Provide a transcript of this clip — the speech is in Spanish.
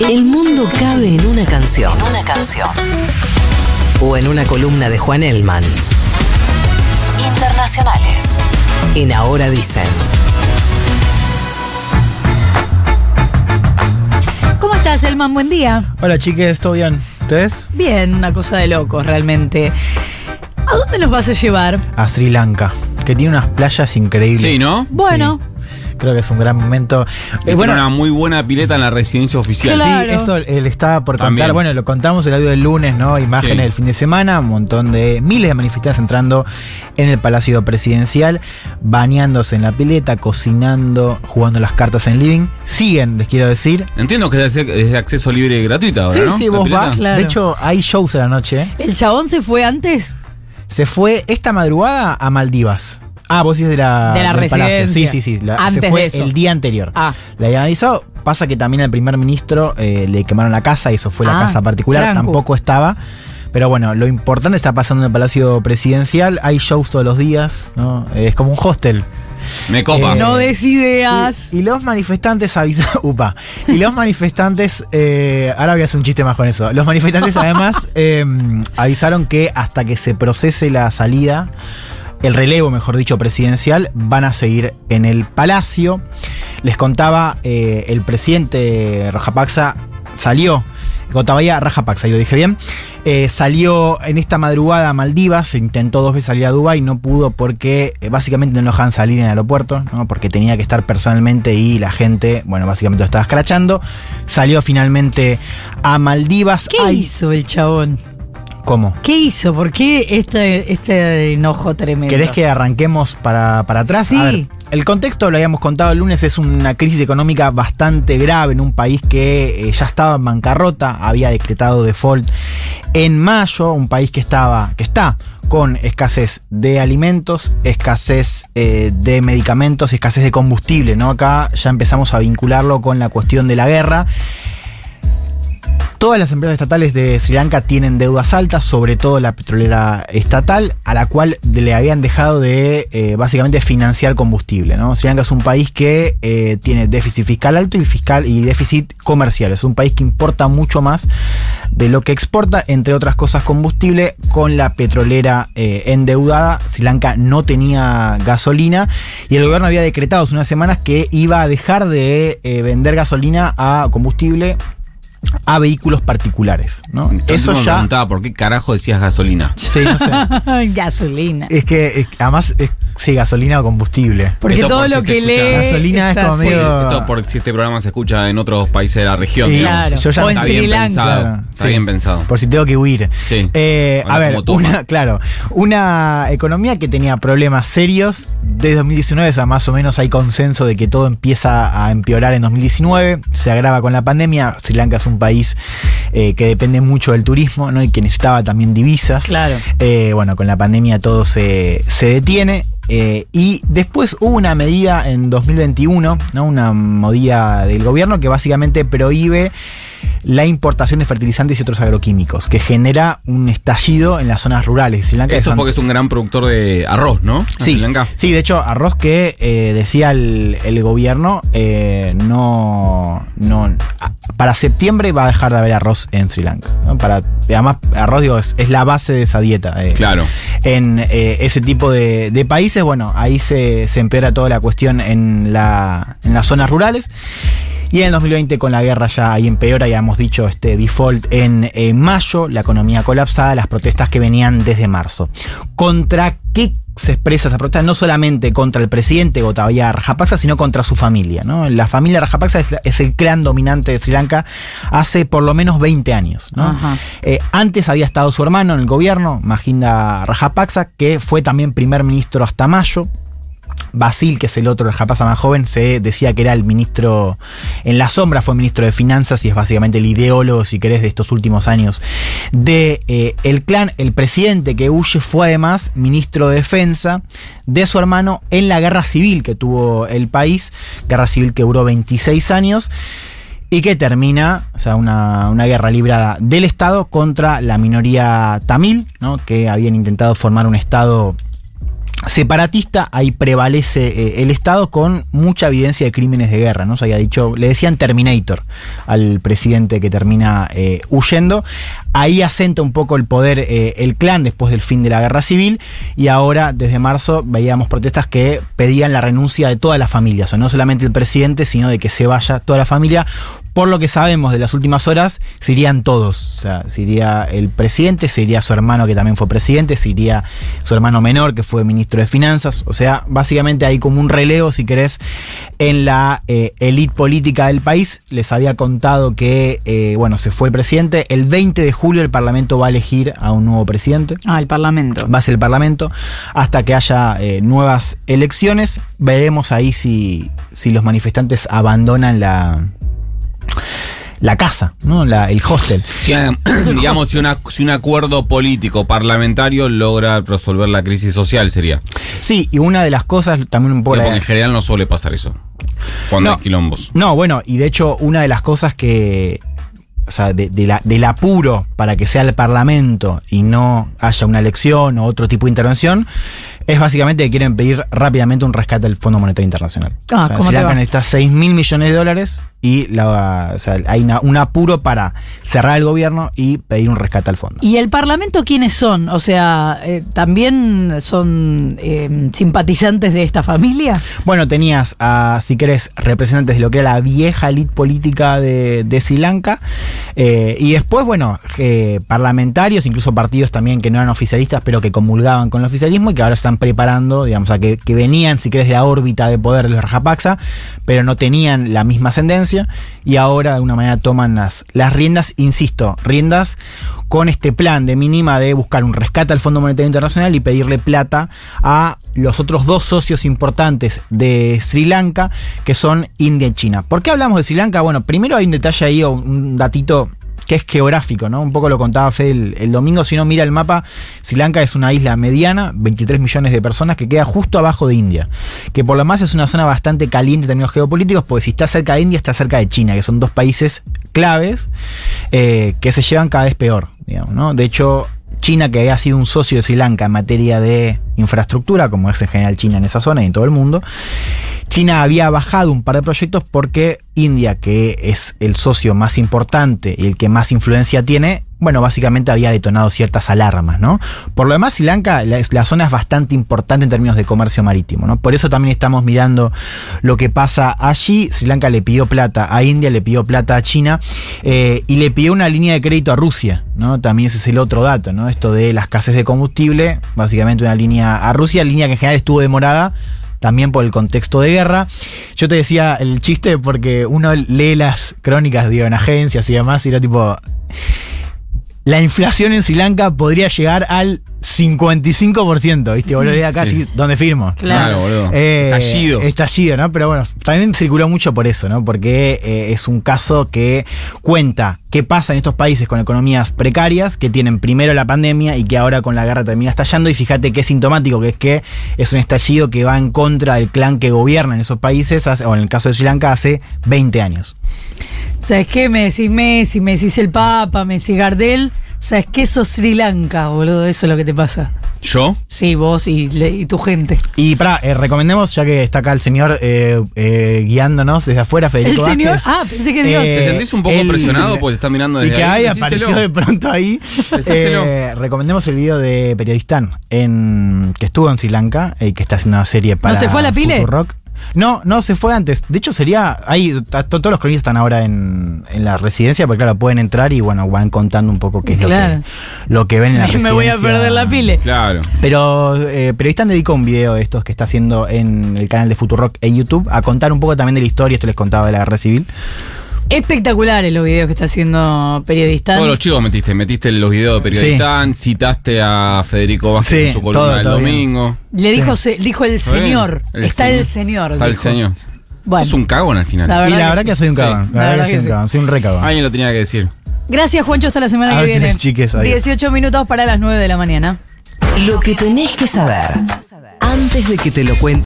El mundo cabe en una canción. En una canción. O en una columna de Juan Elman. Internacionales. En Ahora Dicen. ¿Cómo estás, Elman? Buen día. Hola chiques, ¿todo bien? ¿Ustedes? Bien, una cosa de locos realmente. ¿A dónde nos vas a llevar? A Sri Lanka, que tiene unas playas increíbles. Sí, ¿no? Bueno, Creo que es un gran momento. Eh, Es una muy buena pileta en la residencia oficial. Claro. Sí, eso él estaba por También. contar. Bueno, lo contamos el audio del lunes, ¿no? Imágenes Sí. del fin de semana, un montón de miles de manifestantes entrando en el Palacio Presidencial, bañándose en la pileta, cocinando, jugando las cartas en living. Siguen, les quiero decir. Entiendo que es de, es de acceso libre y gratuito ahora, sí, ¿no? sí, vos pileta. vas. Claro. De hecho, hay shows a la noche. ¿eh? ¿el chabón se fue antes? Se fue esta madrugada a Maldivas. Ah, vos decís de la, De la del Palacio. residencia. Sí, sí, sí. la- Antes se fue de eso. el día anterior. Ah. Le habían avisado. Pasa que también al primer ministro eh, le quemaron la casa y eso fue la Ah, casa particular. trancu. Tampoco estaba. Pero bueno, lo importante está pasando en el Palacio Presidencial. Hay shows todos los días. ¿no? Es como un hostel. Me copa. Eh, no des ideas. Sí, y los manifestantes avisaron. Upa. Y los manifestantes. eh, ahora voy a hacer un chiste más con eso. Los manifestantes, además, eh, avisaron que hasta que se procese la salida, el relevo, mejor dicho, presidencial, van a seguir en el palacio. Les contaba, eh, el presidente Rajapaxa salió. Gotabaya Rajapaxa, lo dije bien. eh, salió en esta madrugada a Maldivas, intentó dos veces salir a Dubái, no pudo porque eh, básicamente no lo dejaban salir en el aeropuerto, ¿no? porque tenía que estar personalmente y la gente, bueno, básicamente lo estaba escrachando. Salió finalmente a Maldivas. ¿Qué Ay, hizo el chabón? ¿Cómo? ¿Qué hizo? ¿Por qué este, este enojo tremendo? ¿Querés que arranquemos para, para atrás? Sí. A ver, el contexto, lo habíamos contado el lunes, es una crisis económica bastante grave en un país que eh, ya estaba en bancarrota, había decretado default en mayo, un país que estaba, que está con escasez de alimentos, escasez eh, de medicamentos, y escasez de combustible, ¿no? Acá ya empezamos a vincularlo con la cuestión de la guerra. Todas las empresas estatales de Sri Lanka tienen deudas altas, sobre todo la petrolera estatal, a la cual le habían dejado de eh, básicamente financiar combustible. ¿no? Sri Lanka es un país que eh, tiene déficit fiscal alto y fiscal y déficit comercial. Es un país que importa mucho más de lo que exporta, entre otras cosas combustible, con la petrolera eh, endeudada. Sri Lanka no tenía gasolina y el gobierno había decretado hace unas semanas que iba a dejar de vender gasolina a combustible a vehículos particulares, ¿no? Entonces Eso me ya. preguntaba por qué carajo decías gasolina. Sí, no sé. Gasolina. Es que es- además es sí, gasolina o combustible. Porque Esto todo por lo si que escucha. lee. Gasolina es como medio- Esto por si este programa se escucha en otros países de la región, Sí, digamos. Claro. yo ya o en Está Sri bien Lanka. pensado. Claro, Está sí. bien pensado. Por si tengo que huir. Sí. Eh, a ver, una, claro, una economía que tenía problemas serios desde 2019, o sea, más o menos hay consenso de que todo empieza a empeorar en 2019, se agrava con la pandemia. Sri Lanka es un país eh, que depende mucho del turismo, ¿no? Y que necesitaba también divisas. Claro. Eh, bueno, con la pandemia todo se, se detiene. Eh, y después hubo una medida en 2021, ¿no? una medida del gobierno que básicamente prohíbe la importación de fertilizantes y otros agroquímicos, que genera un estallido en las zonas rurales. de Sri Lanka, Eso es porque es un gran productor de arroz, ¿no? Sí, Sri Lanka. sí, de hecho, arroz que eh, decía el, el gobierno, eh, no, no. Para septiembre va a dejar de haber arroz en Sri Lanka. ¿no? Para, además, arroz digo, es, es la base de esa dieta. eh. Claro. En eh, ese tipo de, de países, bueno, ahí se, se empeora toda la cuestión en, la, en las zonas rurales. Y en el 2020 con la guerra ya ahí empeora, ya hemos dicho, este default en eh, mayo, la economía colapsada, las protestas que venían desde marzo. ¿Contra qué se expresa esa protesta? No solamente contra el presidente Gotabaya Rajapaksa, sino contra su familia. ¿no? La familia Rajapaksa es, es el clan dominante de Sri Lanka hace por lo menos 20 años. Eh, antes había estado su hermano en el gobierno, Mahinda Rajapaksa, que fue también primer ministro hasta mayo. Basil, que es el otro Rajapaksa más joven, se decía que era el ministro en la sombra, fue ministro de finanzas y es básicamente el ideólogo, si querés, de estos últimos años de eh, el clan. El presidente que huye fue además ministro de defensa de su hermano en la guerra civil que tuvo el país, guerra civil que duró 26 años y que termina, o sea, una, una guerra librada del Estado contra la minoría tamil, ¿no? que habían intentado formar un Estado separatista, ahí prevalece eh, el Estado con mucha evidencia de crímenes de guerra, ¿no? Se había dicho, le decían Terminator al presidente que termina eh, huyendo. Ahí asenta un poco el poder eh, el clan después del fin de la guerra civil y ahora desde marzo veíamos protestas que pedían la renuncia de toda la familia, o no solamente el presidente, sino de que se vaya toda la familia. Por lo que sabemos de las últimas horas, se irían todos. O sea, se iría el presidente, se iría su hermano que también fue presidente, se iría su hermano menor que fue ministro de Finanzas. O sea, básicamente hay como un relevo, si querés, en la eh, élite política del país. Les había contado que, eh, bueno, se fue el presidente. El 20 de julio el Parlamento va a elegir a un nuevo presidente Ah, el Parlamento. va a ser el Parlamento hasta que haya eh, nuevas elecciones. Veremos ahí si, si los manifestantes abandonan la, la casa, ¿no? La- el hostel. Si, eh, digamos, si, una- si un acuerdo político parlamentario logra resolver la crisis social, sería. Sí, y una de las cosas también un poco... Porque en general no suele pasar eso. Cuando No. hay quilombos. No, bueno, y de hecho una de las cosas que... O sea, de, de la- del apuro para que sea el Parlamento y no haya una elección o otro tipo de intervención, es básicamente que quieren pedir rápidamente un rescate del Fondo Monetario Internacional. Ah, o sea, necesita 6 mil millones de dólares y la, o sea, hay una- un apuro para cerrar el gobierno y pedir un rescate al fondo. ¿Y el Parlamento quiénes son? O sea, eh, ¿también son eh, simpatizantes de esta familia? Bueno, tenías, a, si querés, representantes de lo que era la vieja elite política de, de Sri Lanka. eh, y después, bueno, parlamentarios, incluso partidos también que no eran oficialistas, pero que comulgaban con el oficialismo y que ahora están preparando, digamos, a que, que venían, si querés, de la órbita de poder de los Rajapaksa, pero no tenían la misma ascendencia. Y ahora, de alguna manera, toman las, riendas, insisto, riendas con este plan de mínima de buscar un rescate al Fondo Monetario Internacional y pedirle plata a los otros dos socios importantes de Sri Lanka, que son India y China. ¿Por qué hablamos de Sri Lanka? Bueno, primero hay un detalle ahí, un datito que es geográfico, ¿no? Un poco lo contaba Fede el, domingo, si uno mira el mapa, Sri Lanka es una isla mediana, 23 millones de personas, que queda justo abajo de India, que por lo más es una zona bastante caliente en términos geopolíticos, porque si está cerca de India, está cerca de China, que son dos países claves eh, que se llevan cada vez peor, digamos, ¿no? De hecho, China, que ha sido un socio de Sri Lanka en materia de infraestructura, como es en general China en esa zona y en todo el mundo, China había bajado un par de proyectos porque India, que es el socio más importante y el que más influencia tiene, bueno, básicamente había detonado ciertas alarmas, ¿no? Por lo demás, Sri Lanka, la, zona es bastante importante en términos de comercio marítimo, ¿no? Por eso también estamos mirando lo que pasa allí. Sri Lanka le pidió plata a India, le pidió plata a China eh, y le pidió una línea de crédito a Rusia, ¿no? También ese es el otro dato, ¿no? Esto de las escasez de combustible, básicamente una línea a Rusia, línea que en general estuvo demorada también por el contexto de guerra. Yo te decía el chiste porque uno lee las crónicas, digo, en agencias y demás, y era tipo. La inflación en Sri Lanka podría llegar al 55%, ¿viste? Volvería casi Sí. donde firmo. Claro. boludo. Eh, Estallido. Estallido, ¿no? Pero bueno, también circuló mucho por eso, ¿no? Porque eh, es un caso que cuenta qué pasa en estos países con economías precarias, que tienen primero la pandemia y que ahora con la guerra termina estallando. Y fíjate qué sintomático, que es que es un estallido que va en contra del clan que gobierna en esos países, hace- o en el caso de Sri Lanka, hace 20 años. ¿Sabes qué? Me decís Messi, me decís el Papa, me decís Gardel. ¿Sabes qué? Sos Sri Lanka, boludo. Eso es lo que te pasa. ¿Yo? Sí, vos y, y tu gente. Y para, recomendemos, ya que está acá el señor eh, eh, guiándonos desde afuera, ¿El Federico señor? Vázquez. Ah, pensé que Dios. Eh, ¿Te sentís un poco presionado porque te están mirando Y desde que ahí? apareció de pronto ahí. Eh, recomendemos el video de Periodistán, en, que estuvo en Sri Lanka y que está haciendo una serie para se fue a la pile? Futurock. No, no, se fue antes. De hecho, sería. Ahí, todos los cronistas están ahora en, en la residencia, porque claro, pueden entrar y bueno, van contando un poco qué es Claro. lo, que, lo que ven en la Me residencia. voy a perder la pile. Claro. Pero eh, Periodistán dedicó un video de estos que está haciendo en el canal de Futurock en YouTube a contar un poco también de la historia. Esto les contaba de la guerra civil. Espectaculares los videos que está haciendo periodista. Todos los chivos metiste. Metiste los videos de Periodistán, citaste a Federico Vázquez Sí, en su columna todo, del domingo. Le dijo, Sí. se- dijo el señor. El está señor. el señor. Está el señor. Bueno. Sos un cagón al final. La y verdad la que verdad que soy un Sí. cagón. La, verdad que soy un sí. cagón. Soy un re cagón. Alguien lo tenía que decir. Gracias, Juancho. Hasta la semana A que viene. chiques, adiós. 18 minutos para las 9 de la mañana. Lo que tenés que saber antes de que te lo cuente.